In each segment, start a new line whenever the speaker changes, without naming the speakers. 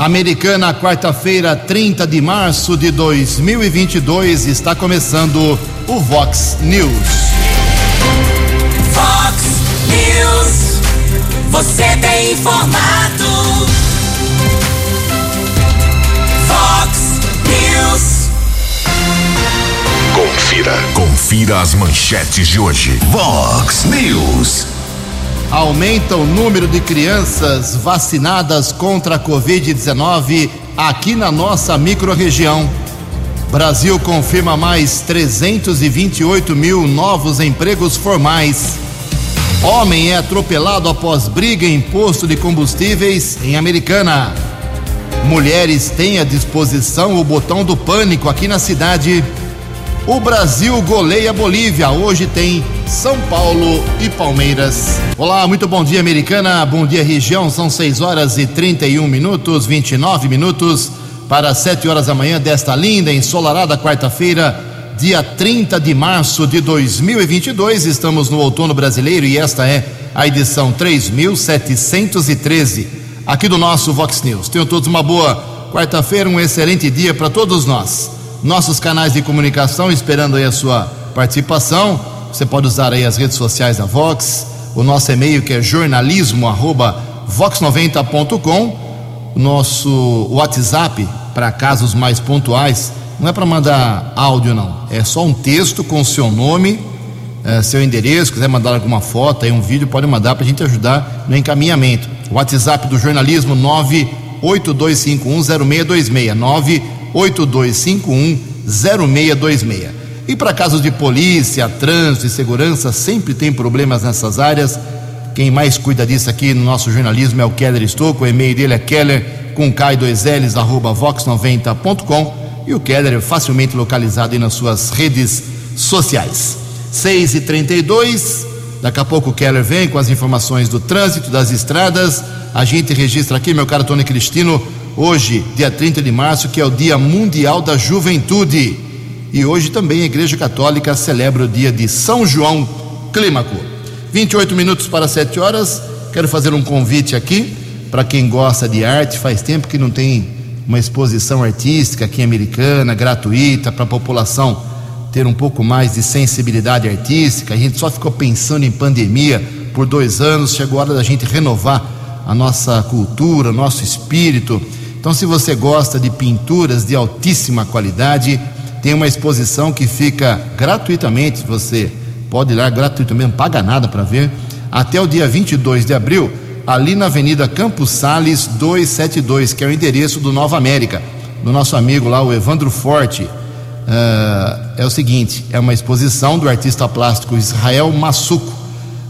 Americana, quarta-feira, 30 de março de 2022, está começando o Vox News.
Vox News, você tem informado. Vox News.
Confira. Confira as manchetes de hoje. Vox News.
Aumenta o número de crianças vacinadas contra a Covid-19 aqui na nossa microrregião. Brasil confirma mais 328 mil novos empregos formais. Homem é atropelado após briga em posto de combustíveis em Americana. Mulheres têm à disposição o botão do pânico aqui na cidade. O Brasil goleia Bolívia. Hoje tem São Paulo e Palmeiras. Olá, muito bom dia, Americana. Bom dia, região. São 6 horas e 31 minutos, 29 minutos para 7 horas da manhã desta linda, ensolarada quarta-feira, dia 30 de março de 2022. Estamos no outono brasileiro e esta é a edição 3713 aqui do nosso Vox News. Tenham todos uma boa quarta-feira, um excelente dia para todos nós nossos canais de comunicação esperando aí a sua participação. Você pode usar aí as redes sociais da Vox, o nosso e-mail que é jornalismo@vox90.com, o nosso WhatsApp para casos mais pontuais. Não é para mandar áudio não, é só um texto com seu nome, é, seu endereço, quiser mandar alguma foto, aí um vídeo, pode mandar para a gente ajudar no encaminhamento. WhatsApp do jornalismo 982510626 82510626. E para casos de polícia, trânsito e segurança, sempre tem problemas nessas áreas. Quem mais cuida disso aqui no nosso jornalismo é o Keller Estouco. O e-mail dele é keller com k2ls arroba vox90.com e o Keller é facilmente localizado aí nas suas redes sociais. 6 e 32 Daqui a pouco o Keller vem com as informações do trânsito, das estradas. A gente registra aqui, meu caro Tony Cristino, hoje, dia 30 de março, que é o Dia Mundial da Juventude. E hoje também a Igreja Católica celebra o dia de São João Clímaco. 28 minutos para 7 horas. Quero fazer um convite aqui para quem gosta de arte. Faz tempo que não tem uma exposição artística aqui americana, gratuita, para a população ter um pouco mais de sensibilidade artística. A gente só ficou pensando em pandemia por dois anos. Chegou a hora da gente renovar a nossa cultura, nosso espírito então, se você gosta de pinturas de altíssima qualidade, tem uma exposição que fica gratuitamente, você pode ir lá gratuitamente, não paga nada para ver, até o dia 22 de abril, ali na Avenida Campos Sales 272, que é o endereço do Nova América, do nosso amigo lá, o Evandro Forte. Uh, é o seguinte: é uma exposição do artista plástico Israel Massuco.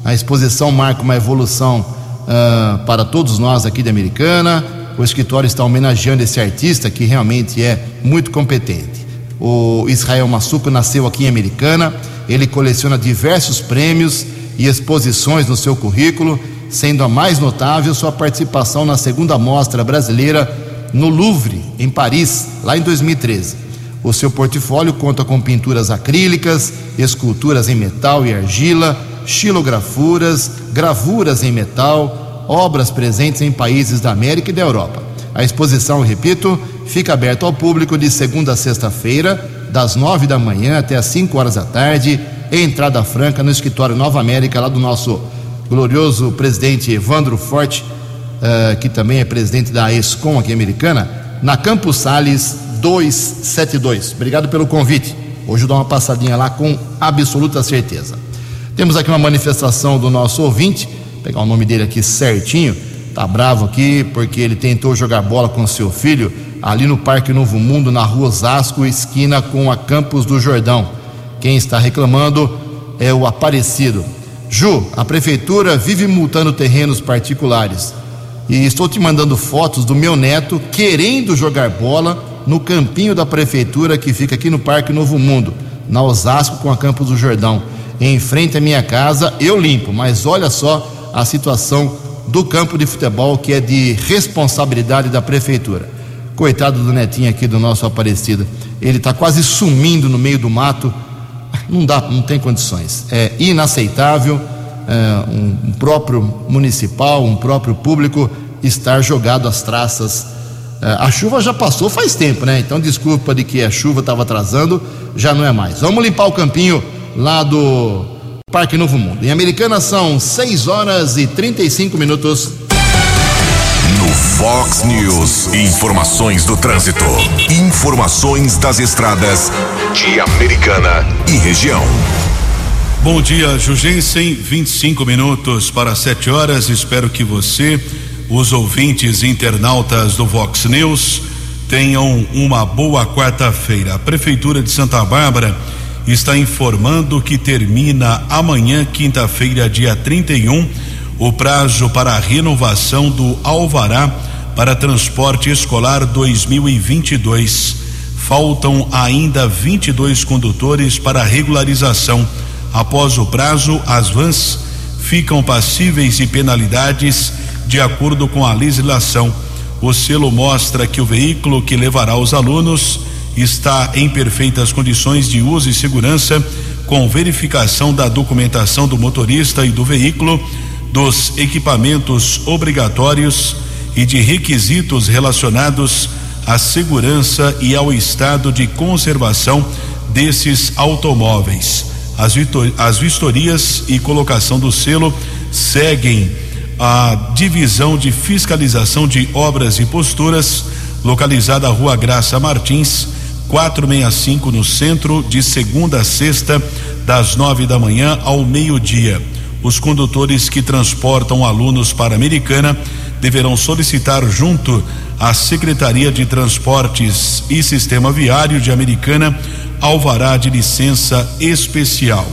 A exposição marca uma evolução uh, para todos nós aqui de Americana o escritório está homenageando esse artista que realmente é muito competente. O Israel Massuco nasceu aqui em Americana, ele coleciona diversos prêmios e exposições no seu currículo, sendo a mais notável sua participação na segunda mostra brasileira no Louvre, em Paris, lá em 2013. O seu portfólio conta com pinturas acrílicas, esculturas em metal e argila, xilografuras, gravuras em metal, obras presentes em países da América e da Europa. A exposição, repito, fica aberta ao público de segunda a sexta-feira, das nove da manhã até as cinco horas da tarde, entrada franca no escritório Nova América, lá do nosso glorioso presidente Evandro Forte, uh, que também é presidente da ESCOM aqui americana, na Campos Sales 272. Obrigado pelo convite. Hoje eu dou uma passadinha lá com absoluta certeza. Temos aqui uma manifestação do nosso ouvinte pegar o nome dele aqui certinho, tá bravo aqui porque ele tentou jogar bola com seu filho ali no Parque Novo Mundo, na rua Osasco, esquina com a Campos do Jordão. Quem está reclamando é o Aparecido. Ju, a prefeitura vive multando terrenos particulares. E estou te mandando fotos do meu neto querendo jogar bola no campinho da prefeitura que fica aqui no Parque Novo Mundo, na Osasco com a Campos do Jordão. Em frente à minha casa, eu limpo, mas olha só a situação do campo de futebol que é de responsabilidade da prefeitura. Coitado do netinho aqui do nosso Aparecido, ele está quase sumindo no meio do mato. Não dá, não tem condições. É inaceitável é, um, um próprio municipal, um próprio público estar jogado às traças É, a chuva já passou faz tempo, né? Então desculpa de que a chuva estava atrasando, já não é mais. Vamos limpar o campinho lá do Parque Novo Mundo. Em Americana são 6 horas e 35 minutos.
No Fox News, informações do trânsito. Informações das estradas de Americana e região.
Bom dia, Jugensen. 25 minutos para 7 horas. Espero que você os ouvintes internautas do Vox News tenham uma boa quarta-feira. A Prefeitura de Santa Bárbara está informando que termina amanhã, quinta-feira, dia 31, o prazo para a renovação do Alvará para transporte escolar 2022. Faltam ainda 22 condutores para regularização. Após o prazo, as vans ficam passíveis de penalidades de acordo com a legislação. O selo mostra que o veículo que levará os alunos está em perfeitas condições de uso e segurança, com verificação da documentação do motorista e do veículo, dos equipamentos obrigatórios e de requisitos relacionados à segurança e ao estado de conservação desses automóveis. As, as vistorias e colocação do selo seguem a Divisão de Fiscalização de Obras e Posturas, localizada à Rua Graça Martins, 465, no centro, de segunda a sexta, das nove da manhã ao meio-dia. Os condutores que transportam alunos para a Americana deverão solicitar junto à Secretaria de Transportes e Sistema Viário de Americana alvará de licença especial.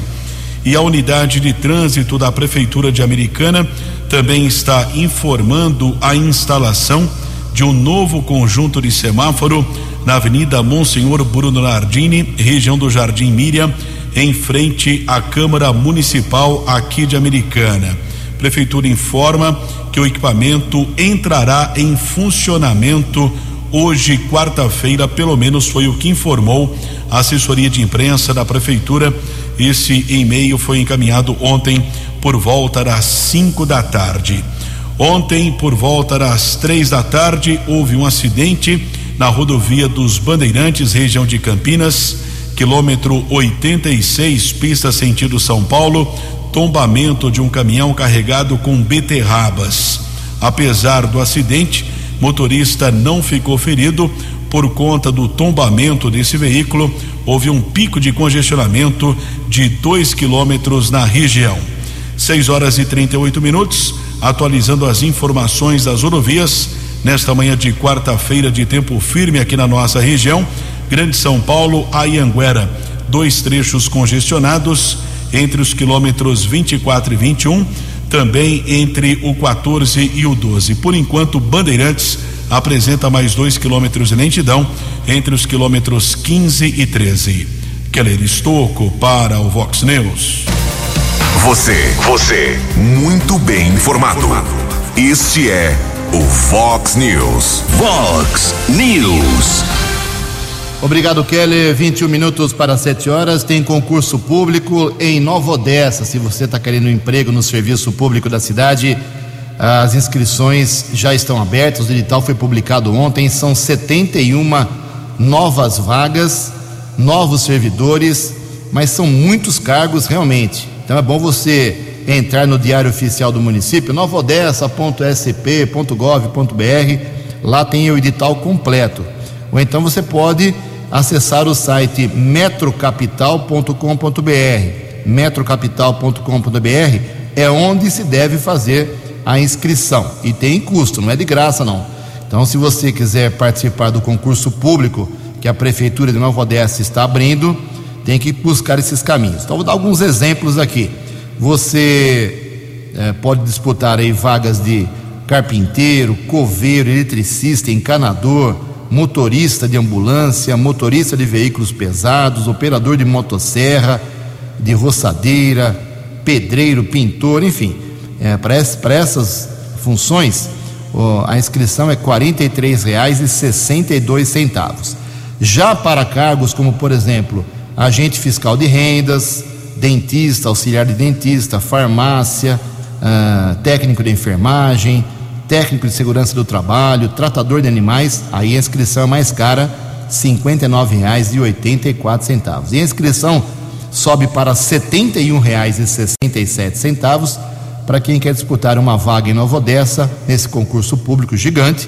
E a unidade de trânsito da Prefeitura de Americana também está informando a instalação de um novo conjunto de semáforo na Avenida Monsenhor Bruno Nardini, região do Jardim Miriam, em frente à Câmara Municipal aqui de Americana. Prefeitura informa que o equipamento entrará em funcionamento hoje, quarta-feira, pelo menos foi o que informou a assessoria de imprensa da Prefeitura. Esse e-mail foi encaminhado ontem por volta das 5 da tarde. Ontem, por volta das três da tarde, houve um acidente na rodovia dos Bandeirantes, região de Campinas, quilômetro 86, pista sentido São Paulo, tombamento de um caminhão carregado com beterrabas. Apesar do acidente, motorista não ficou ferido por conta do tombamento desse veículo. Houve um pico de congestionamento de 2 quilômetros na região. 6 horas e 38 minutos, atualizando as informações das rodovias nesta manhã de quarta-feira de tempo firme aqui na nossa região. Grande São Paulo, Ayanguera, dois trechos congestionados entre os quilômetros 24 e 21, também entre o 14 e o 12. Por enquanto, Bandeirantes apresenta mais dois quilômetros de lentidão entre os quilômetros 15 e 13. Keller Estocco para o Vox News.
Você, você, muito bem informado. Este é o Fox News. Fox News.
Obrigado, Keller. 21 minutos para 7 horas. Tem concurso público em Nova Odessa. Se você está querendo emprego no serviço público da cidade, as inscrições já estão abertas. O edital foi publicado ontem. São 71 novas vagas, novos servidores, mas são muitos cargos realmente. Então é bom você entrar no Diário Oficial do Município, novodessa.sp.gov.br, lá tem o edital completo. Ou então você pode acessar o site metrocapital.com.br. metrocapital.com.br é onde se deve fazer a inscrição. E tem custo, não é de graça não. Então, se você quiser participar do concurso público que a Prefeitura de Nova Odessa está abrindo, tem que buscar esses caminhos. Então, vou dar alguns exemplos aqui. Você é, pode disputar aí vagas de carpinteiro, coveiro, eletricista, encanador, motorista de ambulância, motorista de veículos pesados, operador de motosserra, de roçadeira, pedreiro, pintor, enfim. É, Para essas funções, ó, a inscrição é R$ 43,62. Já para cargos como, por exemplo, agente fiscal de rendas, dentista, auxiliar de dentista, farmácia, ah, técnico de enfermagem, técnico de segurança do trabalho, tratador de animais, aí a inscrição é mais cara, R$ 59,84. E a inscrição sobe para R$ 71,67 para quem quer disputar uma vaga em Nova Odessa nesse concurso público gigante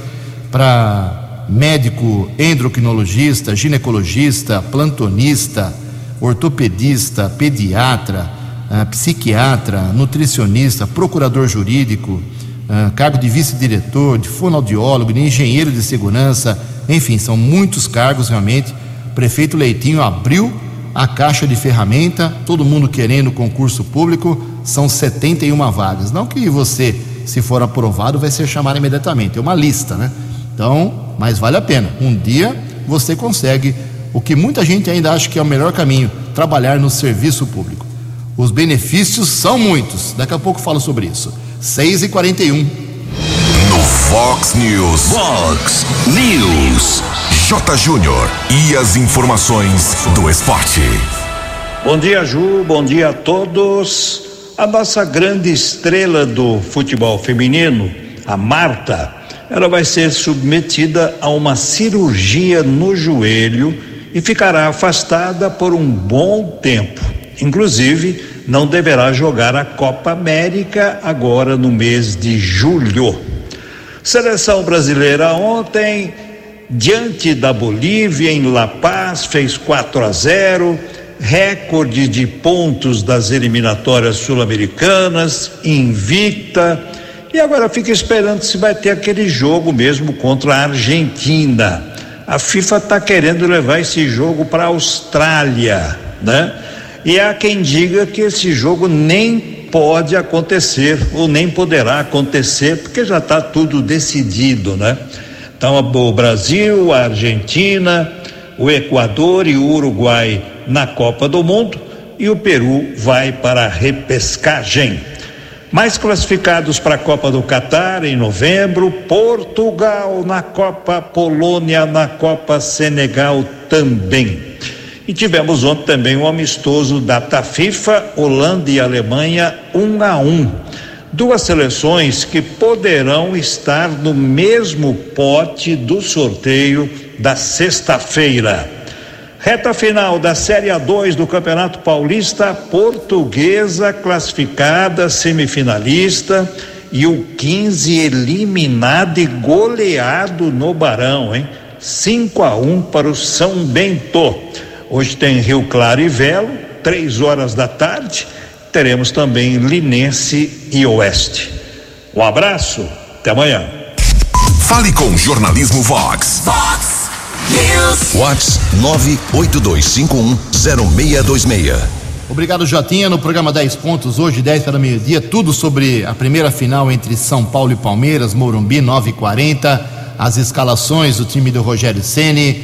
para médico endocrinologista, ginecologista, plantonista, ortopedista, pediatra, uh, psiquiatra, nutricionista, procurador jurídico, uh, cargo de vice-diretor, de fonoaudiólogo, de engenheiro de segurança, enfim, são muitos cargos realmente. O prefeito Leitinho abriu a caixa de ferramenta, todo mundo querendo concurso público, são 71 vagas. Não que você, se for aprovado, vai ser chamado imediatamente, é uma lista, né? Então, mas vale a pena. Um dia você consegue o que muita gente ainda acha que é o melhor caminho, trabalhar no serviço público. Os benefícios são muitos. Daqui a pouco falo sobre isso. 6 e 41
No Fox News. Fox News. J. Júnior. E as informações do esporte.
Bom dia, Ju. Bom dia a todos. A nossa grande estrela do futebol feminino, a Marta, ela vai ser submetida a uma cirurgia no joelho e ficará afastada por um bom tempo. Inclusive, não deverá jogar a Copa América agora no mês de julho. Seleção brasileira ontem, diante da Bolívia, em La Paz, fez 4 a 0, recorde de pontos das eliminatórias sul-americanas, invicta. E agora fica esperando se vai ter aquele jogo mesmo contra a Argentina. A FIFA está querendo levar esse jogo para a Austrália, né? E há quem diga que esse jogo nem pode acontecer ou nem poderá acontecer porque já está tudo decidido, né? Então o Brasil, a Argentina, o Equador e o Uruguai na Copa do Mundo e o Peru vai para a repescagem. Mais classificados para a Copa do Catar em novembro, Portugal na Copa, Polônia na Copa, Senegal também. E tivemos ontem também um amistoso data FIFA, Holanda e Alemanha, um a um. Duas seleções que poderão estar no mesmo pote do sorteio da sexta-feira. Reta final da Série A2 do Campeonato Paulista, Portuguesa classificada, semifinalista, e o 15 eliminado e goleado no Barão, hein? 5 a 1 para o São Bento. Hoje tem Rio Claro e Velo, três horas da tarde. Teremos também Linense e Oeste. Um abraço, até amanhã.
Fale com Jornalismo Vox.
Fox News.
Vox 982510626.
Obrigado, Jotinha. No programa 10 pontos, hoje, 10 para meio-dia, tudo sobre a primeira final entre São Paulo e Palmeiras, Morumbi, 9 e 40 as escalações do time do Rogério Ceni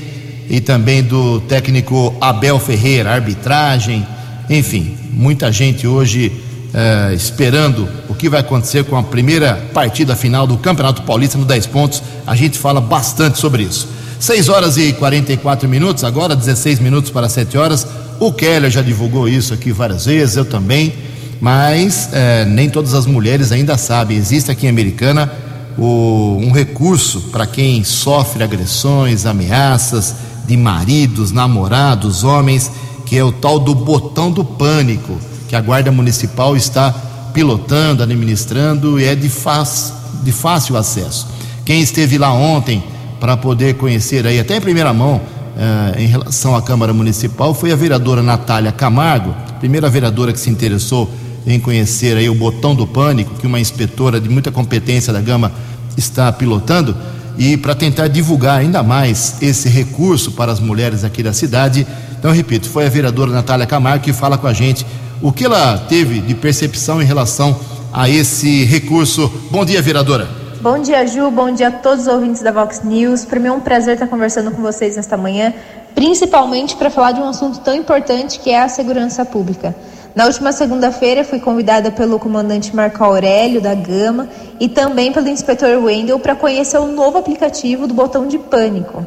e também do técnico Abel Ferreira, arbitragem, enfim, muita gente hoje eh, esperando o que vai acontecer com a primeira partida final do Campeonato Paulista no 10 pontos. A gente fala bastante sobre isso. 6 horas e 44 minutos, agora 16 minutos para 7 horas. O Keller já divulgou isso aqui várias vezes, eu também, mas eh, nem todas as mulheres ainda sabem. Existe aqui em Americana o- um recurso para quem sofre agressões, ameaças de maridos, namorados, homens, que é o tal do botão do pânico, que a Guarda Municipal está pilotando, administrando e é de, faz- de fácil acesso. Quem esteve lá ontem para poder conhecer aí, até em primeira mão, eh, em relação à Câmara Municipal, foi a vereadora Natália Camargo, primeira vereadora que se interessou em conhecer aí o botão do pânico, que uma inspetora de muita competência da Gama está pilotando, e para tentar divulgar ainda mais esse recurso para as mulheres aqui da cidade. Então, repito, foi a vereadora Natália Camargo que fala com a gente o que ela teve de percepção em relação a esse recurso. Bom dia, vereadora.
Bom dia, Ju. Bom dia a todos os ouvintes da Vox News. Para mim é um prazer estar conversando com vocês nesta manhã, principalmente para falar de um assunto tão importante que é a segurança pública. Na última segunda-feira, fui convidada pelo comandante Marco Aurélio, da Gama, e também pelo inspetor Wendel para conhecer o novo aplicativo do botão de pânico.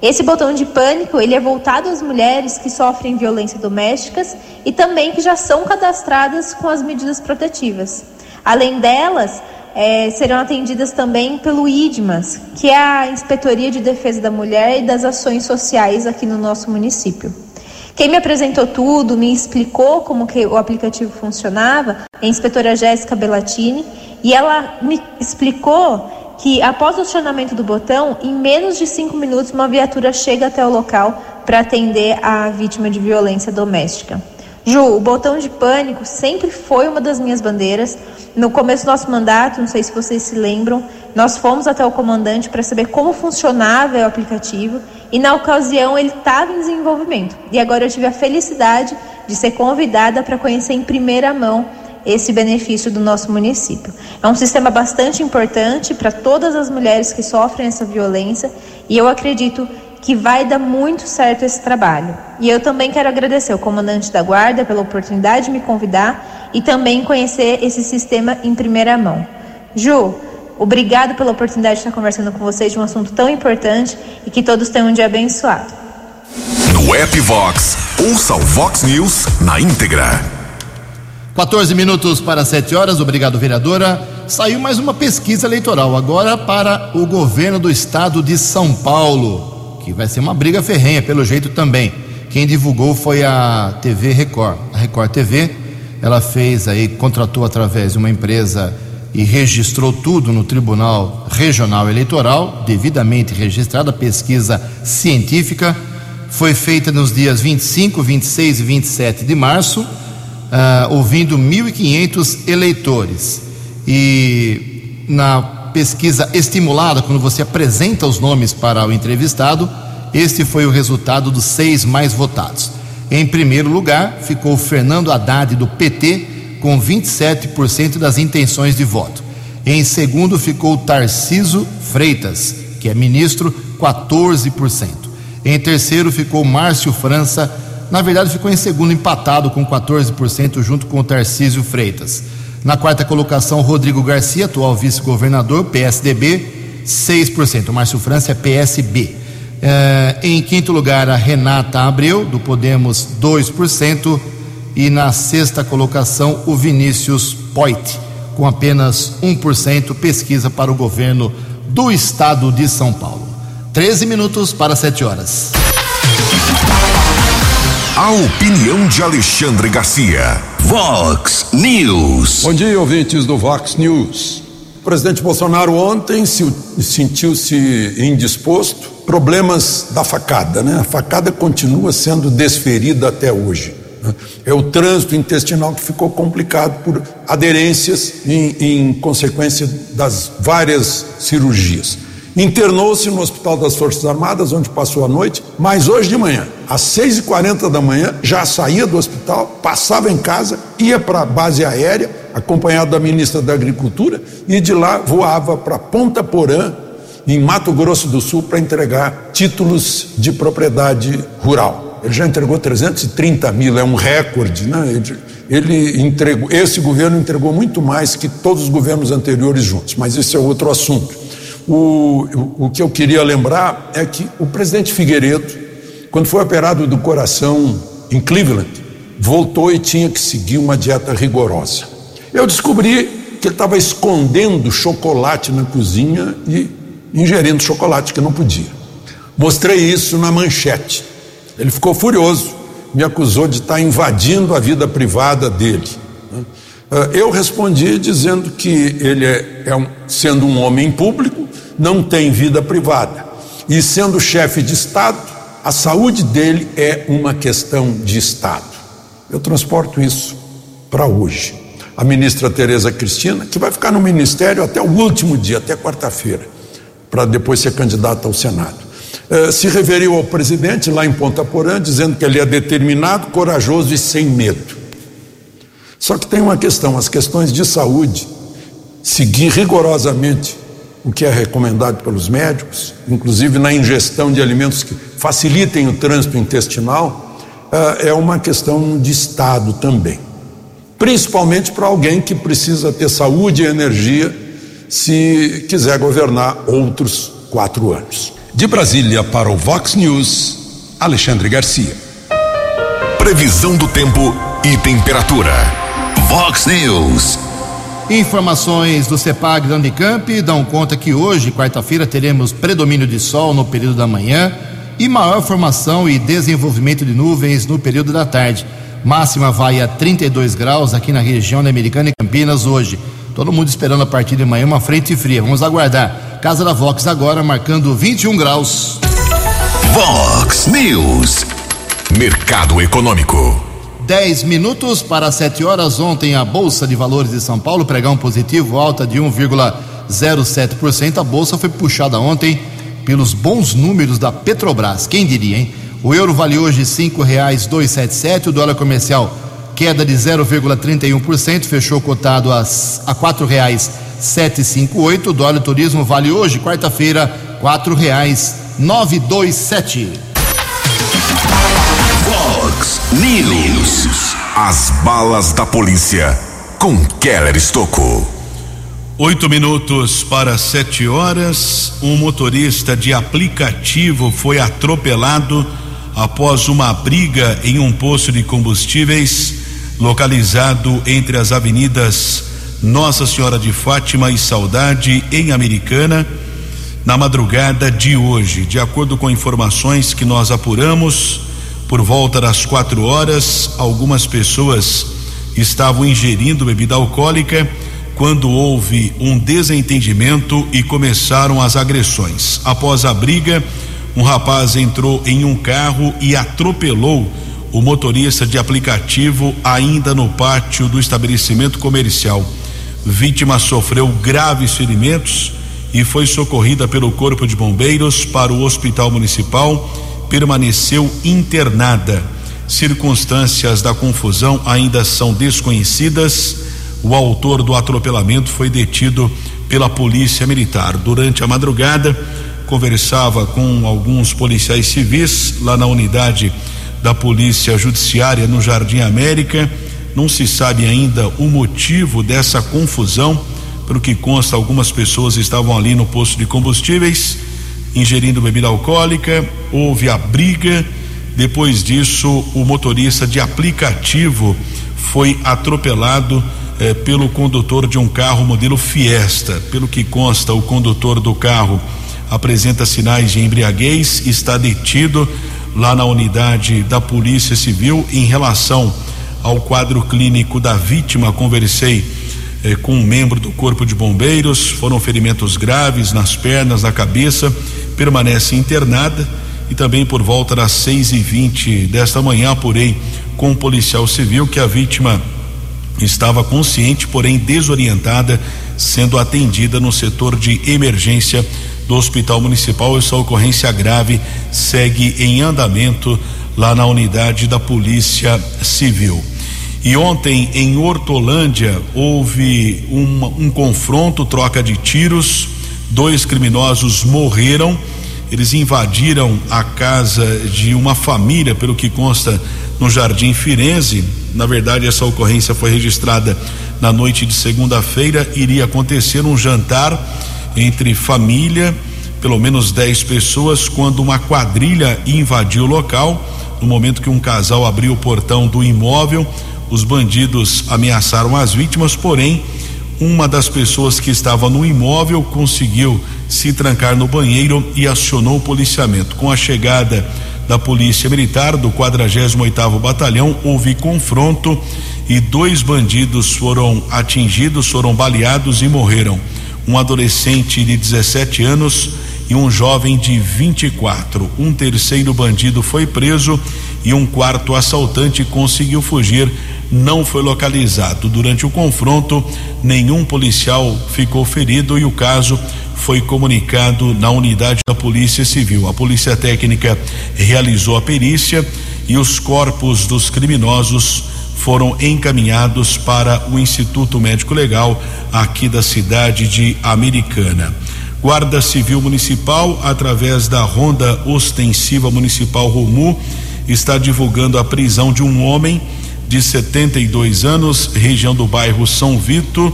Esse botão de pânico, ele é voltado às mulheres que sofrem violência domésticas e também que já são cadastradas com as medidas protetivas. Além delas, é, serão atendidas também pelo IDMAS, que é a Inspetoria de Defesa da Mulher e das Ações Sociais aqui no nosso município. Quem me apresentou tudo, me explicou como que o aplicativo funcionava, é a inspetora Jéssica Bellatini, e ela me explicou que após o acionamento do botão, em menos de cinco minutos uma viatura chega até o local para atender a vítima de violência doméstica. Ju, o botão de pânico sempre foi uma das minhas bandeiras. No começo do nosso mandato, não sei se vocês se lembram, nós fomos até o comandante para saber como funcionava o aplicativo e na ocasião ele estava em desenvolvimento. E agora eu tive a felicidade de ser convidada para conhecer em primeira mão esse benefício do nosso município. É um sistema bastante importante para todas as mulheres que sofrem essa violência e eu acredito que vai dar muito certo esse trabalho. E eu também quero agradecer ao comandante da Guarda pela oportunidade de me convidar e também conhecer esse sistema em primeira mão. Ju, obrigado pela oportunidade de estar conversando com vocês de um assunto tão importante e que todos tenham um dia abençoado.
No app Vox, ouça o Vox News na íntegra.
14 minutos para 7 horas, obrigado, vereadora. Saiu mais uma pesquisa eleitoral, agora para o governo do estado de São Paulo que vai ser uma briga ferrenha, pelo jeito também. Quem divulgou foi a TV Record. A Record TV, ela fez aí, contratou através de uma empresa e registrou tudo no Tribunal Regional Eleitoral, devidamente registrada, pesquisa científica. Foi feita nos dias 25, 26 e 27 de março, uh, ouvindo 1.500 eleitores. E na pesquisa estimulada, quando você apresenta os nomes para o entrevistado, este foi o resultado dos seis mais votados. Em primeiro lugar, ficou Fernando Haddad, do PT, com 27% das intenções de voto. Em segundo, ficou Tarciso Freitas, que é ministro, 14%. Em terceiro, ficou Márcio França, na verdade, ficou em segundo, empatado com 14%, junto com Tarcísio Freitas. Na quarta colocação, Rodrigo Garcia, atual vice-governador, PSDB, 6%. O Márcio França é PSB. É, em quinto lugar, a Renata Abreu, do Podemos, 2%. E na sexta colocação, o Vinícius Poit, com apenas 1%. Pesquisa para o governo do estado de São Paulo. 13 minutos para 7 horas.
A opinião de Alexandre Garcia. Vox News.
Bom dia, ouvintes do Vox News. O presidente Bolsonaro ontem se, sentiu-se indisposto. Problemas da facada, né? A facada continua sendo desferida até hoje. Né? É o trânsito intestinal que ficou complicado por aderências em, em consequência das várias cirurgias. Internou-se no Hospital das Forças Armadas, onde passou a noite, mas hoje de manhã, às 6h40 da manhã, já saía do hospital, passava em casa, ia para a base aérea, acompanhado da ministra da Agricultura, e de lá voava para Ponta Porã, em Mato Grosso do Sul, para entregar títulos de propriedade rural. Ele já entregou 330 mil, é um recorde, né? Ele, ele entregou, esse governo entregou muito mais que todos os governos anteriores juntos, mas isso é outro assunto. O, o, que eu queria lembrar é que o presidente Figueiredo, quando foi operado do coração em Cleveland, voltou e tinha que seguir uma dieta rigorosa. Eu descobri que ele estava escondendo chocolate na cozinha e ingerindo chocolate que não podia. Mostrei isso na manchete. Ele ficou furioso, me acusou de estar invadindo a vida privada dele. Ah, eu respondi dizendo que ele é, é um, sendo um homem público, não tem vida privada. E sendo chefe de Estado, a saúde dele é uma questão de Estado. Eu transporto isso para hoje. A ministra Tereza Cristina, que vai ficar no ministério até o último dia, até quarta-feira, para depois ser candidata ao Senado. Eh, se referiu ao presidente lá em Ponta Porã, dizendo que ele é determinado, corajoso e sem medo. Só que tem uma questão: as questões de saúde, seguir rigorosamente o que é recomendado pelos médicos, inclusive na ingestão de alimentos que facilitem o trânsito intestinal, eh, é uma questão de Estado também. Principalmente para alguém que precisa ter saúde e energia se quiser governar outros quatro anos.
De Brasília para o Vox News, Alexandre Garcia. Previsão do tempo e temperatura. Vox News.
Informações do CEPAG da Unicamp dão conta que hoje, quarta-feira, teremos predomínio de sol no período da manhã e maior formação e desenvolvimento de nuvens no período da tarde. Máxima vai a 32 graus aqui na região da Americana e Campinas hoje. Todo mundo esperando a partir de manhã uma frente fria. Vamos aguardar. Casa da Vox agora marcando 21 graus.
Vox News. Mercado Econômico.
10 minutos para 7 horas. Ontem, a Bolsa de Valores de São Paulo pregão positivo, alta de 1,07%. A bolsa foi puxada ontem pelos bons números da Petrobras. Quem diria, hein? O euro vale hoje R$ 5,277, o dólar comercial queda de 0,31%, fechou cotado a, a R$ 4,758. O dólar turismo vale hoje, quarta-feira, R$ 4,927.
Fox News. As balas da polícia com Keller Estocou.
Oito minutos para sete horas. Um motorista de aplicativo foi atropelado após uma briga em um posto de combustíveis localizado entre as avenidas Nossa Senhora de Fátima e Saudade, em Americana, na madrugada de hoje. De acordo com informações que nós apuramos, por volta das quatro horas, algumas pessoas estavam ingerindo bebida alcoólica quando houve um desentendimento e começaram as agressões. Após a briga, um rapaz entrou em um carro e atropelou o motorista de aplicativo ainda no pátio do estabelecimento comercial. Vítima sofreu graves ferimentos e foi socorrida pelo Corpo de Bombeiros para o Hospital Municipal. Permaneceu internada. Circunstâncias da confusão ainda são desconhecidas. O autor do atropelamento foi detido pela Polícia Militar. Durante a madrugada, conversava com alguns policiais civis lá na unidade da Polícia Judiciária no Jardim América. Não se sabe ainda o motivo dessa confusão. Pelo que consta, algumas pessoas estavam ali no posto de combustíveis, ingerindo bebida alcoólica. Houve a briga. Depois disso, o motorista de aplicativo foi atropelado eh, pelo condutor de um carro modelo Fiesta. Pelo que consta, o condutor do carro apresenta sinais de embriaguez, está detido lá na unidade da Polícia Civil em relação ao quadro clínico da vítima. Conversei eh, com um membro do Corpo de Bombeiros, foram ferimentos graves nas pernas, na cabeça, permanece internada e também por volta das seis e vinte desta manhã apurei com um policial civil que a vítima estava consciente, porém desorientada, sendo atendida no setor de emergência do Hospital Municipal. Essa ocorrência grave segue em andamento lá na unidade da Polícia Civil. E ontem em Hortolândia houve um confronto, troca de tiros. Dois criminosos morreram. Eles invadiram a casa de uma família, pelo que consta no Jardim Firenze. Na verdade, essa ocorrência foi registrada na noite de segunda-feira. Iria acontecer um jantar entre família, pelo menos 10 pessoas, quando uma quadrilha invadiu o local. No momento que um casal abriu o portão do imóvel, os bandidos ameaçaram as vítimas, porém, uma das pessoas que estava no imóvel conseguiu se trancar no banheiro e acionou o policiamento. Com a chegada da Polícia Militar do 48º Batalhão, houve confronto e dois bandidos foram atingidos, foram baleados e morreram um adolescente de 17 anos e um jovem de 24. Um terceiro bandido foi preso e um quarto assaltante conseguiu fugir, não foi localizado. Durante o confronto, nenhum policial ficou ferido e o caso foi comunicado na unidade da Polícia Civil. A Polícia Técnica realizou a perícia e os corpos dos criminosos foram encaminhados para o Instituto Médico Legal aqui da cidade de Americana. Guarda Civil Municipal, através da Ronda Ostensiva Municipal Romu, está divulgando a prisão de um homem de 72 anos, região do bairro São Vito.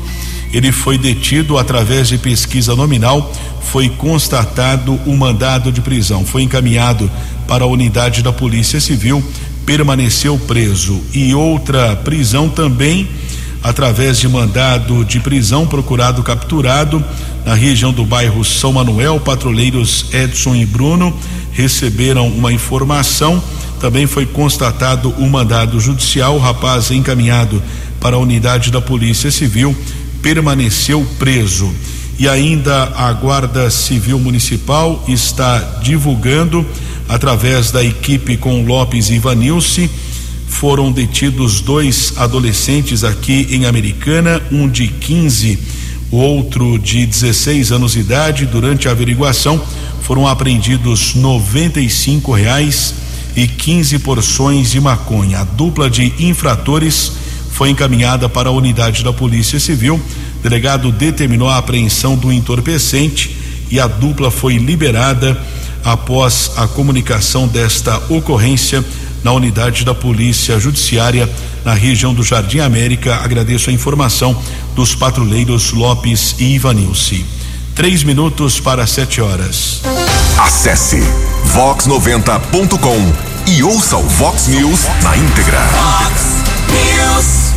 Ele foi detido através de pesquisa nominal, foi constatado o mandado de prisão, foi encaminhado para a unidade da Polícia Civil permaneceu preso. E outra prisão também através de mandado de prisão, procurado capturado na região do bairro São Manuel. Patrulheiros Edson e Bruno receberam uma informação. Também foi constatado o um mandado judicial. O rapaz encaminhado para a unidade da Polícia Civil permaneceu preso. E ainda a Guarda Civil Municipal está divulgando, através da equipe com Lopes e Vanilce, foram detidos dois adolescentes aqui em Americana, um de 15, outro de 16 anos de idade. Durante a averiguação, foram apreendidos 95 reais e 15 porções de maconha. A dupla de infratores foi encaminhada para a unidade da Polícia Civil. O delegado determinou a apreensão do entorpecente e a dupla foi liberada após a comunicação desta ocorrência na unidade da Polícia Judiciária na região do Jardim América. Agradeço a informação dos patrulheiros Lopes e Ivanilce. Três minutos para sete horas.
Acesse vox90.com e ouça o Vox News na íntegra.
Vox News.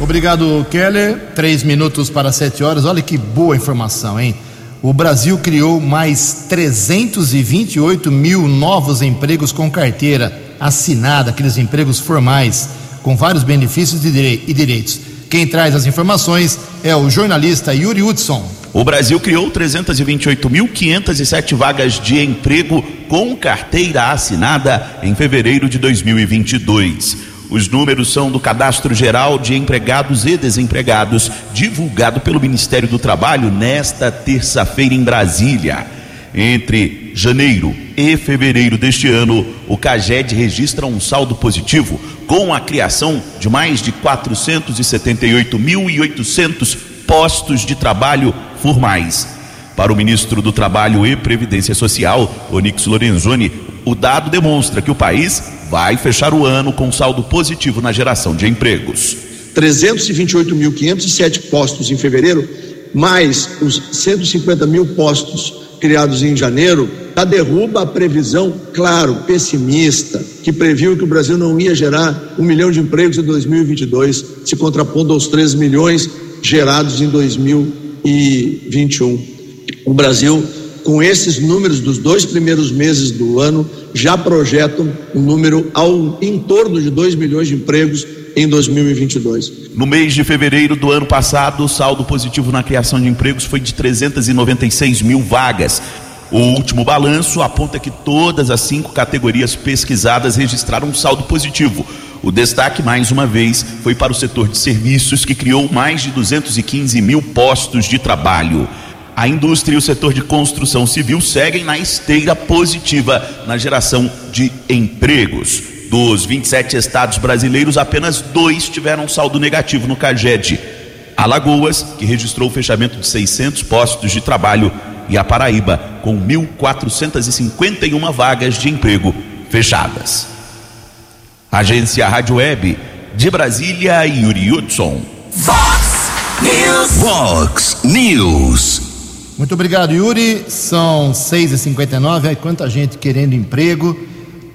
Obrigado, Keller. Três minutos para sete horas. Olha que boa informação, hein? O Brasil criou mais 328 mil novos empregos com carteira assinada, aqueles empregos formais, com vários benefícios e direitos. Quem traz as informações é o jornalista Yuri Hudson.
O Brasil criou 328.507 vagas de emprego com carteira assinada em fevereiro de 2022. Os números são do Cadastro Geral de Empregados e Desempregados, divulgado pelo Ministério do Trabalho nesta terça-feira em Brasília. Entre janeiro e fevereiro deste ano, o CAGED registra um saldo positivo, com a criação de mais de 478.800 postos de trabalho formais. Para o ministro do Trabalho e Previdência Social, Onix Lorenzoni, o dado demonstra que o país vai fechar o ano com saldo positivo na geração de empregos.
328.507 postos em fevereiro, mais os 150 mil postos criados em janeiro, já derruba a previsão, claro, pessimista, que previu que o Brasil não ia gerar um milhão de empregos em 2022, se contrapondo aos 3 milhões gerados em 2021. O Brasil, com esses números dos dois primeiros meses do ano, já projeta um número ao em torno de 2 milhões de empregos em 2022.
No mês de fevereiro do ano passado, o saldo positivo na criação de empregos foi de 396 mil vagas. O último balanço aponta que todas as cinco categorias pesquisadas registraram um saldo positivo. O destaque, mais uma vez, foi para o setor de serviços, que criou mais de 215 mil postos de trabalho. A indústria e o setor de construção civil seguem na esteira positiva na geração de empregos. Dos 27 estados brasileiros, apenas dois tiveram saldo negativo no CAGED. Alagoas, que registrou o fechamento de 600 postos de trabalho, e a Paraíba, com 1.451 vagas de emprego fechadas. Agência Rádio Web, de Brasília, Yuri Hudson.
Vox News.
Vox News.
Muito obrigado, Yuri. São 6h59. Aí, quanta gente querendo emprego.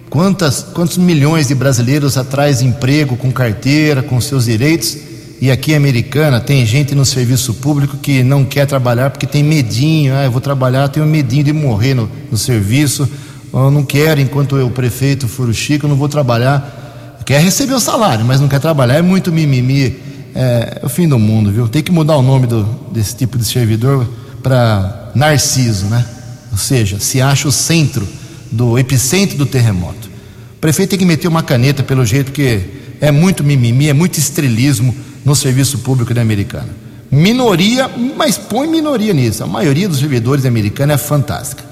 Quantas, quantos milhões de brasileiros atrás emprego, com carteira, com seus direitos. E aqui em Americana tem gente no serviço público que não quer trabalhar porque tem medinho. Ah, eu vou trabalhar, tenho medinho de morrer no, no serviço. Eu não quero, enquanto eu, o prefeito for o Chico, eu não vou trabalhar quer receber o salário, mas não quer trabalhar, é muito mimimi. É, é o fim do mundo, viu? Tem que mudar o nome do, desse tipo de servidor para Narciso, né? Ou seja, se acha o centro do epicentro do terremoto. O prefeito tem que meter uma caneta, pelo jeito que é muito mimimi, é muito estrelismo no serviço público da Americana. Minoria, mas põe minoria nisso. A maioria dos servidores da Americana é fantástica.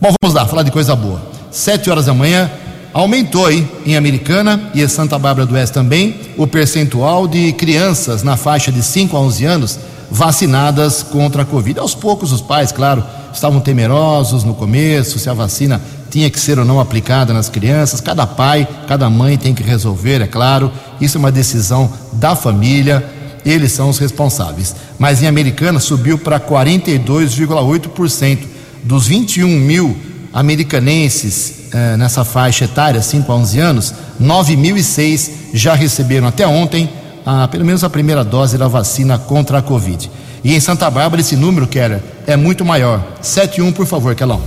Bom, vamos lá, falar de coisa boa. Sete horas da manhã, aumentou em Americana e em Santa Bárbara do Oeste também o percentual de crianças na faixa de 5 a 11 anos vacinadas contra a Covid. Aos poucos, os pais, claro, estavam temerosos no começo se a vacina tinha que ser ou não aplicada nas crianças. Cada pai, cada mãe tem que resolver, é claro. Isso é uma decisão da família, eles são os responsáveis. Mas em Americana subiu para 42,8% dos 21 mil americanenses eh, nessa faixa etária, 5 a 11 anos, 9.006 já receberam até ontem a, pelo menos a primeira dose da vacina contra a Covid. E em Santa Bárbara esse número, Keller, é muito maior. 71, por favor, Kelão.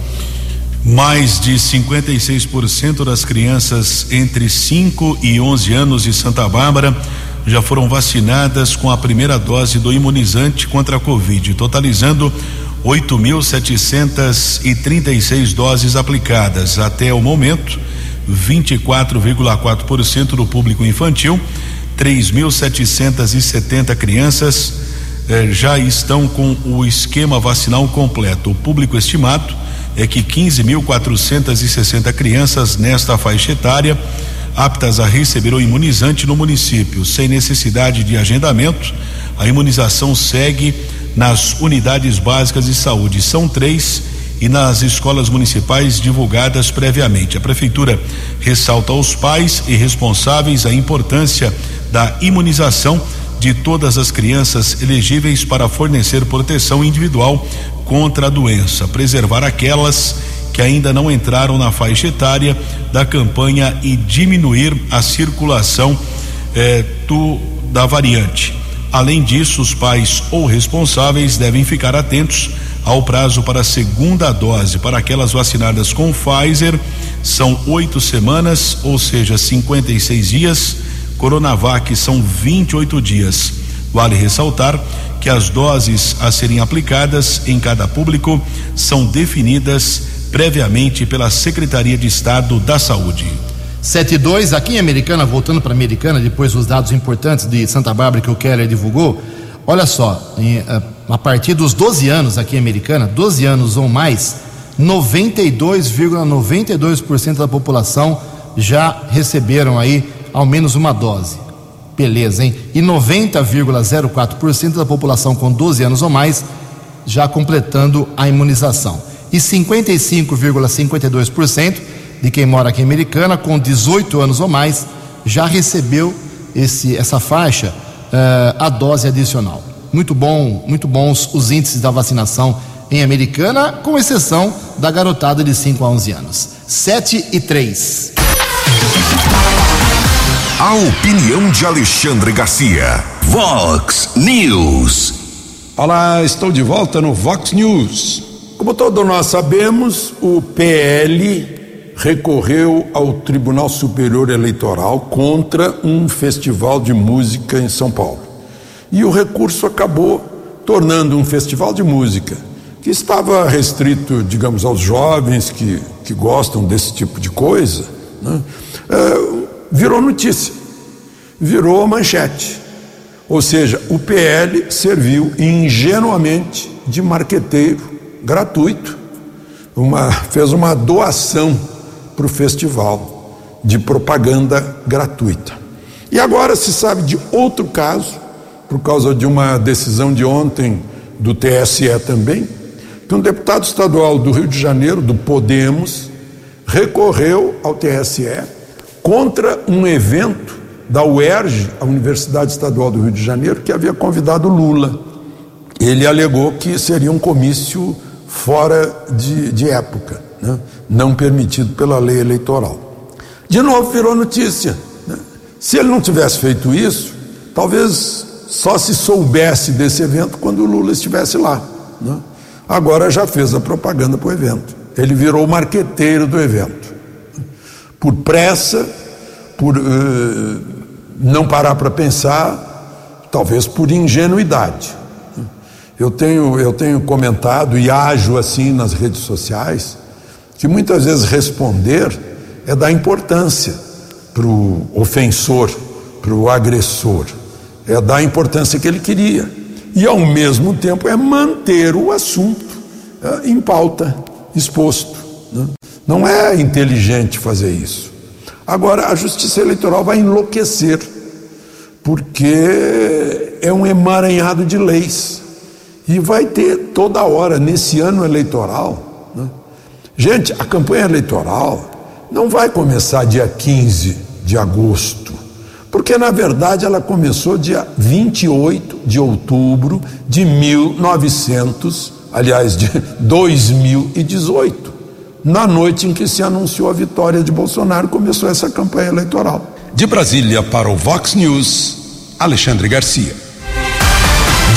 Mais de 56% das crianças entre 5 e 11 anos de Santa Bárbara já foram vacinadas com a primeira dose do imunizante contra a Covid, totalizando 8.736 doses aplicadas. Até o momento, 24,4% do público infantil, 3.770 crianças eh, já estão com o esquema vacinal completo. O público estimado é que 15.460 crianças nesta faixa etária aptas a receber o imunizante no município, sem necessidade de agendamento. A imunização segue nas unidades básicas de saúde. São três e nas escolas municipais divulgadas previamente. A prefeitura ressalta aos pais e responsáveis a importância da imunização de todas as crianças elegíveis para fornecer proteção individual contra a doença, preservar aquelas que ainda não entraram na faixa etária da campanha e diminuir a circulação eh, do, da variante. Além disso, os pais ou responsáveis devem ficar atentos ao prazo para a segunda dose. Para aquelas vacinadas com Pfizer, são oito semanas, ou seja, 56 dias. Coronavac são 28 dias. Vale ressaltar que as doses a serem aplicadas em cada público são definidas previamente pela Secretaria de Estado da Saúde.
72, aqui em Americana, voltando para Americana, depois os dados importantes de Santa Bárbara que o Keller divulgou. Olha só, em, a, a partir dos 12 anos aqui em Americana, 12 anos ou mais, 92,92% ,92 da população já receberam aí ao menos uma dose. Beleza, hein? E 90,04% da população com 12 anos ou mais já completando a imunização e 55,52% de quem mora aqui em Americana com 18 anos ou mais já recebeu esse, essa faixa uh, a dose adicional. Muito bom, muito bons os índices da vacinação em Americana, com exceção da garotada de 5 a 11 anos. 7 e 3.
A opinião de Alexandre Garcia. Vox News.
Olá, estou de volta no Vox News. Como todos nós sabemos, o PL recorreu ao Tribunal Superior Eleitoral contra um festival de música em São Paulo. E o recurso acabou tornando um festival de música que estava restrito, digamos, aos jovens que, que gostam desse tipo de coisa, né? é, virou notícia, virou manchete. Ou seja, o PL serviu ingenuamente de marqueteiro gratuito, uma, fez uma doação para o festival de propaganda gratuita. E agora se sabe de outro caso, por causa de uma decisão de ontem do TSE também, que um deputado estadual do Rio de Janeiro, do Podemos, recorreu ao TSE contra um evento da UERJ, a Universidade Estadual do Rio de Janeiro, que havia convidado Lula. Ele alegou que seria um comício fora de, de época, né? não permitido pela lei eleitoral. De novo virou notícia. Né? Se ele não tivesse feito isso, talvez só se soubesse desse evento quando o Lula estivesse lá. Né? Agora já fez a propaganda para o evento. Ele virou o marqueteiro do evento. Por pressa, por uh, não parar para pensar, talvez por ingenuidade. Eu tenho, eu tenho comentado e ajo assim nas redes sociais que muitas vezes responder é dar importância para o ofensor, para o agressor, é dar a importância que ele queria e ao mesmo tempo é manter o assunto é, em pauta, exposto. Não é inteligente fazer isso. Agora, a Justiça Eleitoral vai enlouquecer, porque é um emaranhado de leis. E vai ter toda hora, nesse ano eleitoral. Né? Gente, a campanha eleitoral não vai começar dia 15 de agosto, porque na verdade ela começou dia 28 de outubro de 1900, aliás, de 2018. Na noite em que se anunciou a vitória de Bolsonaro, começou essa campanha eleitoral.
De Brasília para o Vox News.
Alexandre Garcia.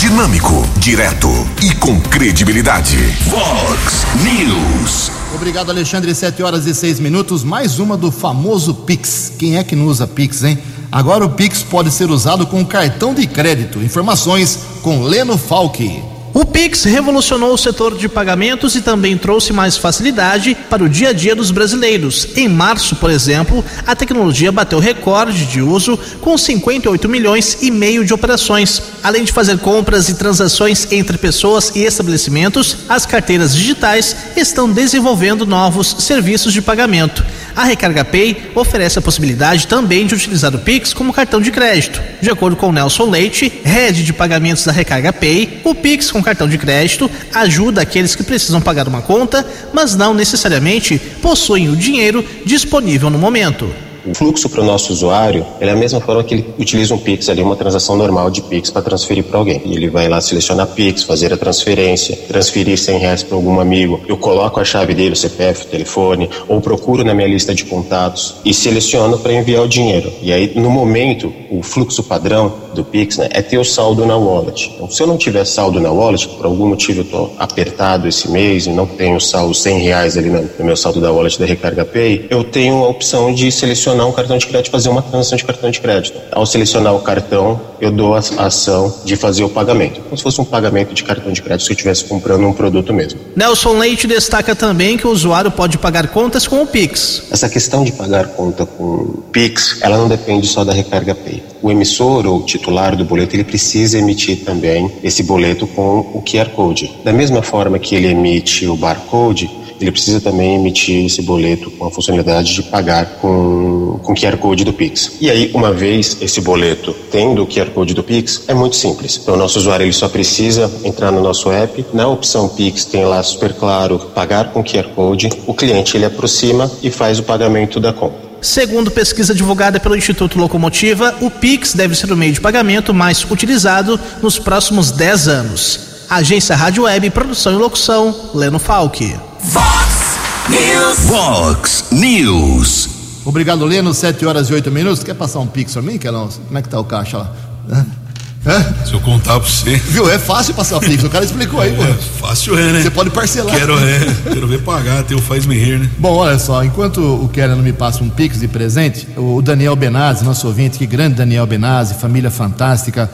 Dinâmico, direto e com credibilidade. Vox News.
Obrigado, Alexandre. 7 horas e 6 minutos. Mais uma do famoso Pix. Quem é que não usa Pix, hein? Agora o Pix pode ser usado com cartão de crédito. Informações com Leno Falck.
O Pix revolucionou o setor de pagamentos e também trouxe mais facilidade para o dia a dia dos brasileiros. Em março, por exemplo, a tecnologia bateu recorde de uso com 58 milhões e meio de operações. Além de fazer compras e transações entre pessoas e estabelecimentos, as carteiras digitais estão desenvolvendo novos serviços de pagamento. A Recarga Pay oferece a possibilidade também de utilizar o Pix como cartão de crédito. De acordo com Nelson Leite, head de pagamentos da Recarga Pay, o Pix com cartão de crédito ajuda aqueles que precisam pagar uma conta, mas não necessariamente possuem o dinheiro disponível no momento.
O fluxo para o nosso usuário é a mesma forma que ele utiliza um Pix ali, uma transação normal de Pix para transferir para alguém. Ele vai lá selecionar Pix, fazer a transferência, transferir 100 reais para algum amigo. Eu coloco a chave dele, o CPF, o telefone, ou procuro na minha lista de contatos e seleciono para enviar o dinheiro. E aí, no momento, o fluxo padrão do Pix né, é ter o saldo na wallet. Então, se eu não tiver saldo na wallet, por algum motivo eu estou apertado esse mês e não tenho saldo 100 reais ali no meu saldo da wallet da Recarga Pay, eu tenho a opção de selecionar um cartão de crédito, fazer uma transação de cartão de crédito. Ao selecionar o cartão, eu dou a ação de fazer o pagamento, como se fosse um pagamento de cartão de crédito se eu estivesse comprando um produto mesmo.
Nelson Leite destaca também que o usuário pode pagar contas com o Pix.
Essa questão de pagar conta com Pix, ela não depende só da Recarga Pay. O emissor ou titular do boleto, ele precisa emitir também esse boleto com o QR Code. Da mesma forma que ele emite o barcode, ele precisa também emitir esse boleto com a funcionalidade de pagar com, com QR Code do Pix. E aí, uma vez esse boleto tendo o QR Code do Pix, é muito simples. Então, o nosso usuário ele só precisa entrar no nosso app, na opção Pix tem lá super claro pagar com QR Code, o cliente ele aproxima e faz o pagamento da compra.
Segundo pesquisa divulgada pelo Instituto Locomotiva, o Pix deve ser o meio de pagamento mais utilizado nos próximos 10 anos. Agência Rádio Web, produção e locução, Leno Falck.
Fox News.
Vox News.
Obrigado, Leno. 7 horas e 8 minutos. Quer passar um Pix pra mim, Kelão? Como é que tá o caixa lá? Hã?
Se eu contar pra você.
Viu? É fácil passar Pix. O cara explicou aí, pô.
É, fácil é, né?
Você pode parcelar.
Quero, é, quero ver pagar, tem o faz-me rir, né?
Bom, olha só, enquanto o Keller não me passa um Pix de presente, o Daniel Benazzi, nosso ouvinte, que grande Daniel Benazzi, família fantástica.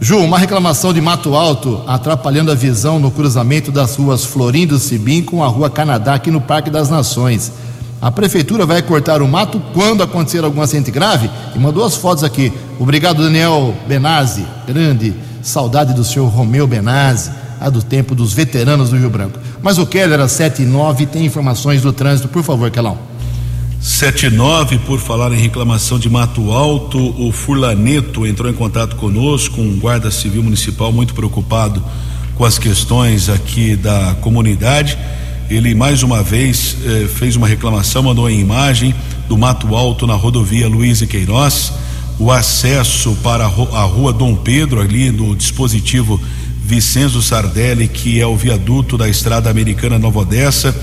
Ju, uma reclamação de Mato Alto atrapalhando a visão no cruzamento das ruas Florindo Sibim com a rua Canadá aqui no Parque das Nações. A prefeitura vai cortar o mato quando acontecer algum acidente grave e mandou as fotos aqui. Obrigado, Daniel Benazzi, grande saudade do senhor Romeu Benazzi, a do tempo dos veteranos do Rio Branco. Mas o Keller, às 7 e 9, tem informações do trânsito, por favor, Kelão.
79, por falar em reclamação de Mato Alto, o Furlaneto entrou em contato conosco, um guarda civil municipal muito preocupado com as questões aqui da comunidade. Ele mais uma vez eh, fez uma reclamação, mandou a imagem do Mato Alto na rodovia Luiz e Queiroz, o acesso para a, ru- a rua Dom Pedro, ali no dispositivo Vicenzo Sardelli, que é o viaduto da estrada americana Nova Odessa.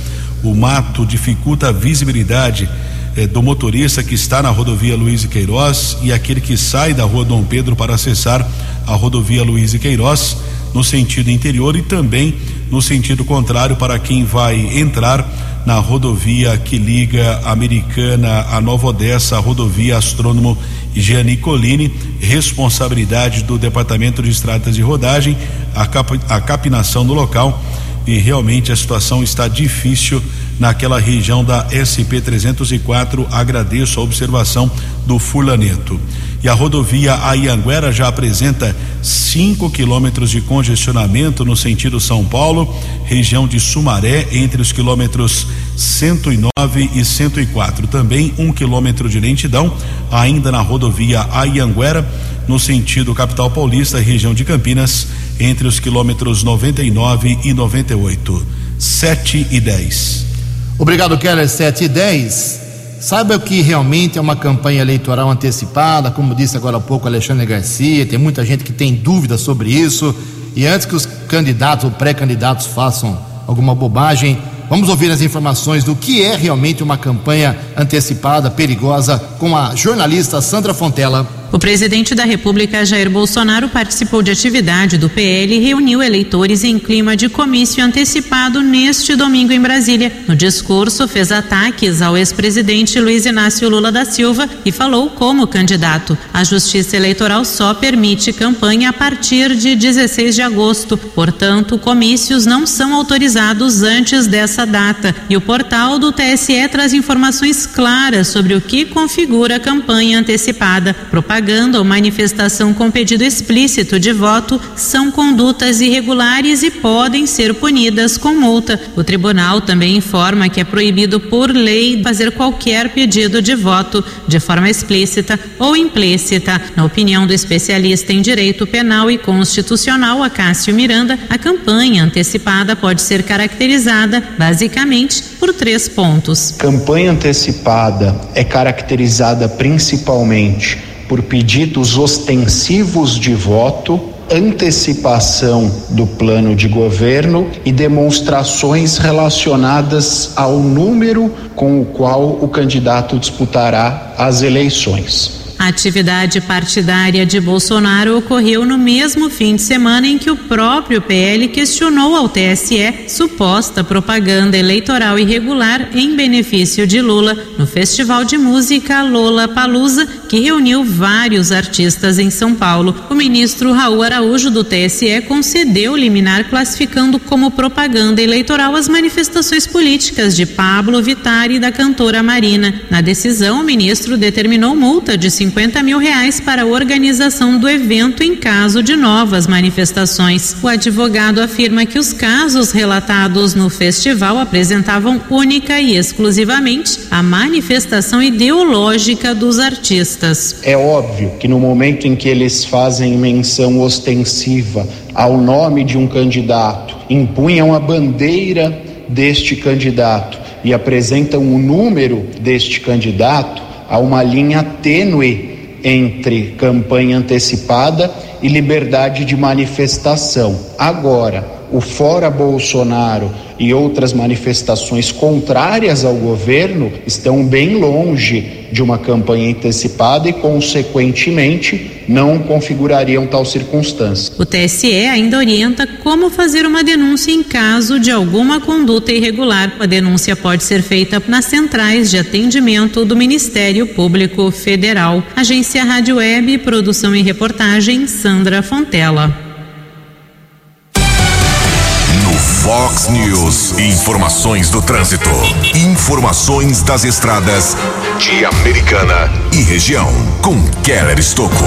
O mato dificulta a visibilidade eh, do motorista que está na rodovia Luiz e Queiroz e aquele que sai da rua Dom Pedro para acessar a rodovia Luiz e Queiroz no sentido interior e também no sentido contrário para quem vai entrar na rodovia que liga a Americana a Nova Odessa, a rodovia Astrônomo Gianni Colini, responsabilidade do Departamento de Estradas de Rodagem, a, cap, a capinação do local. E realmente a situação está difícil naquela região da SP 304. Agradeço a observação do Furlaneto. E a rodovia Aianguera já apresenta 5 quilômetros de congestionamento no sentido São Paulo, região de Sumaré, entre os quilômetros 109 e 104. Também um quilômetro de lentidão, ainda na rodovia Aianguera, no sentido capital paulista, região de Campinas, entre os quilômetros 99 e 98. 7 e 10.
Obrigado, Keller, 7 e 10. Saiba que realmente é uma campanha eleitoral antecipada, como disse agora há pouco Alexandre Garcia, tem muita gente que tem dúvidas sobre isso. E antes que os candidatos ou pré-candidatos façam alguma bobagem, vamos ouvir as informações do que é realmente uma campanha antecipada, perigosa, com a jornalista Sandra Fontela.
O presidente da República, Jair Bolsonaro, participou de atividade do PL e reuniu eleitores em clima de comício antecipado neste domingo em Brasília. No discurso, fez ataques ao ex-presidente Luiz Inácio Lula da Silva e falou como candidato. A Justiça Eleitoral só permite campanha a partir de 16 de agosto. Portanto, comícios não são autorizados antes dessa data. E o portal do TSE traz informações claras sobre o que configura campanha antecipada. Propaganda ou manifestação com pedido explícito de voto são condutas irregulares e podem ser punidas com multa. O tribunal também informa que é proibido por lei fazer qualquer pedido de voto de forma explícita ou implícita. Na opinião do especialista em direito penal e constitucional, Acácio Miranda, a campanha antecipada pode ser caracterizada basicamente por três pontos.
Campanha antecipada é caracterizada principalmente por pedidos ostensivos de voto, antecipação do plano de governo e demonstrações relacionadas ao número com o qual o candidato disputará as eleições.
A atividade partidária de Bolsonaro ocorreu no mesmo fim de semana em que o próprio PL questionou ao TSE suposta propaganda eleitoral irregular em benefício de Lula no Festival de Música Lola Palusa, que reuniu vários artistas em São Paulo. O ministro Raul Araújo do TSE concedeu liminar classificando como propaganda eleitoral as manifestações políticas de Pablo Vittar e da cantora Marina. Na decisão, o ministro determinou multa de 50 mil reais para a organização do evento em caso de novas manifestações. O advogado afirma que os casos relatados no festival apresentavam única e exclusivamente a manifestação ideológica dos artistas.
É óbvio que no momento em que eles fazem menção ostensiva ao nome de um candidato, impunham a bandeira deste candidato e apresentam o número deste candidato, há uma linha tênue entre campanha antecipada e liberdade de manifestação. Agora, o Fora Bolsonaro e outras manifestações contrárias ao governo estão bem longe de uma campanha antecipada e, consequentemente, não configurariam tal circunstância.
O TSE ainda orienta como fazer uma denúncia em caso de alguma conduta irregular. A denúncia pode ser feita nas centrais de atendimento do Ministério Público Federal. Agência Rádio Web, produção e reportagem Sandra Fontela.
Fox News. Informações do trânsito. Informações das estradas de Americana e região. Com Keller Estocco.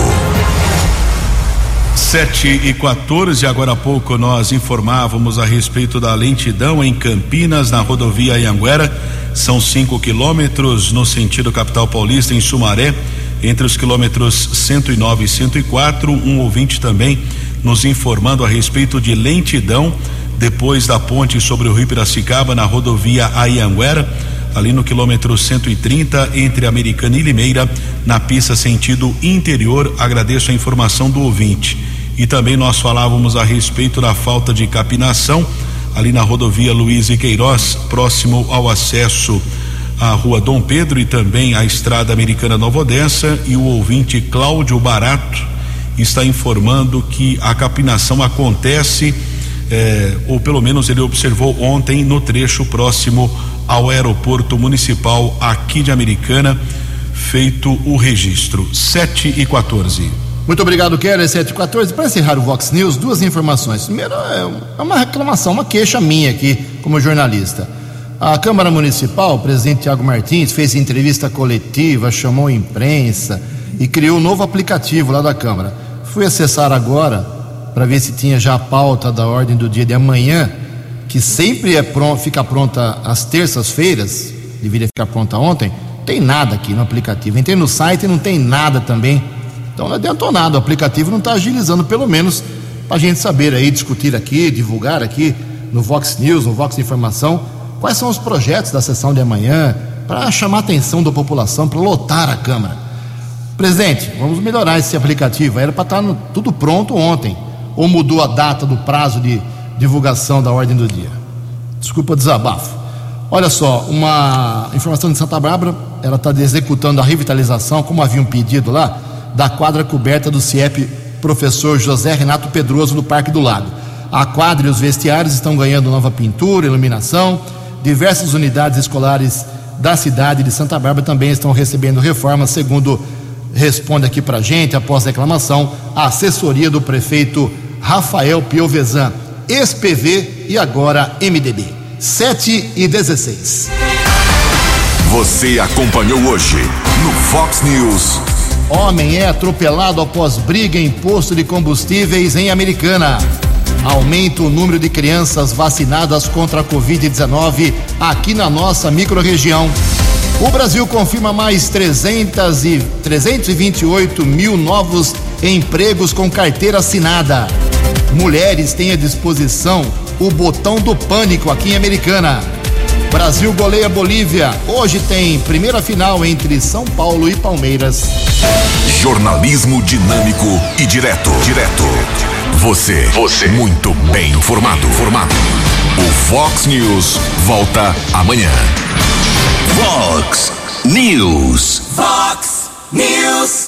7 e 14, agora há pouco nós informávamos a respeito da lentidão em Campinas, na rodovia Anhanguera. São 5 quilômetros no sentido capital paulista, em Sumaré, entre os quilômetros 109 e 104. Um ouvinte também nos informando a respeito de lentidão depois da ponte sobre o Rio Piracicaba, na rodovia Aianguera, ali no quilômetro 130, entre Americana e Limeira, na pista sentido interior. Agradeço a informação do ouvinte. E também nós falávamos a respeito da falta de capinação ali na rodovia Luiz e Queiroz, próximo ao acesso à rua Dom Pedro e também à estrada americana Nova Odessa. E o ouvinte Cláudio Barato está informando que a capinação acontece é, ou pelo menos ele observou ontem no trecho próximo ao aeroporto municipal aqui de Americana, feito o registro. 7 e 14.
Muito obrigado, Keller. 7 e 14. Para encerrar o Vox News, duas informações. Primeiro, é uma reclamação, uma queixa minha aqui, como jornalista. A Câmara Municipal, o presidente Tiago Martins, fez entrevista coletiva, chamou a imprensa e criou um novo aplicativo lá da Câmara. Fui acessar agora para ver se tinha já a pauta da ordem do dia de amanhã, que sempre é pronto, fica pronta às terças-feiras, deveria ficar pronta ontem. Tem nada aqui no aplicativo. Entrei no site e não tem nada também. Então não adiantou nada, o aplicativo não está agilizando, pelo menos para a gente saber aí, discutir aqui, divulgar aqui no Vox News, no Vox Informação, quais são os projetos da sessão de amanhã, para chamar a atenção da população, para lotar a Câmara. Presidente, vamos melhorar esse aplicativo. Era para estar tá tudo pronto ontem ou mudou a data do prazo de divulgação da ordem do dia? Desculpa desabafo. Olha só, uma informação de Santa Bárbara, ela está executando a revitalização, como havia um pedido lá, da quadra coberta do CIEP Professor José Renato Pedroso no Parque do Lago. A quadra e os vestiários estão ganhando nova pintura, iluminação. Diversas unidades escolares da cidade de Santa Bárbara também estão recebendo reformas, segundo responde aqui para gente, após reclamação, a assessoria do prefeito Rafael Piovesan, ex-PV e agora MDB. 7 e 16.
Você acompanhou hoje no Fox News.
Homem é atropelado após briga em posto de combustíveis em Americana. Aumenta o número de crianças vacinadas contra a Covid-19 aqui na nossa microrregião. O Brasil confirma mais 300 e 328 mil novos empregos com carteira assinada. Mulheres têm à disposição o botão do pânico aqui em Americana. Brasil goleia Bolívia. Hoje tem primeira final entre São Paulo e Palmeiras.
Jornalismo dinâmico e direto. Direto. Você. Você. Muito bem informado. Formado. O Fox News volta amanhã. Fox News.
Fox News.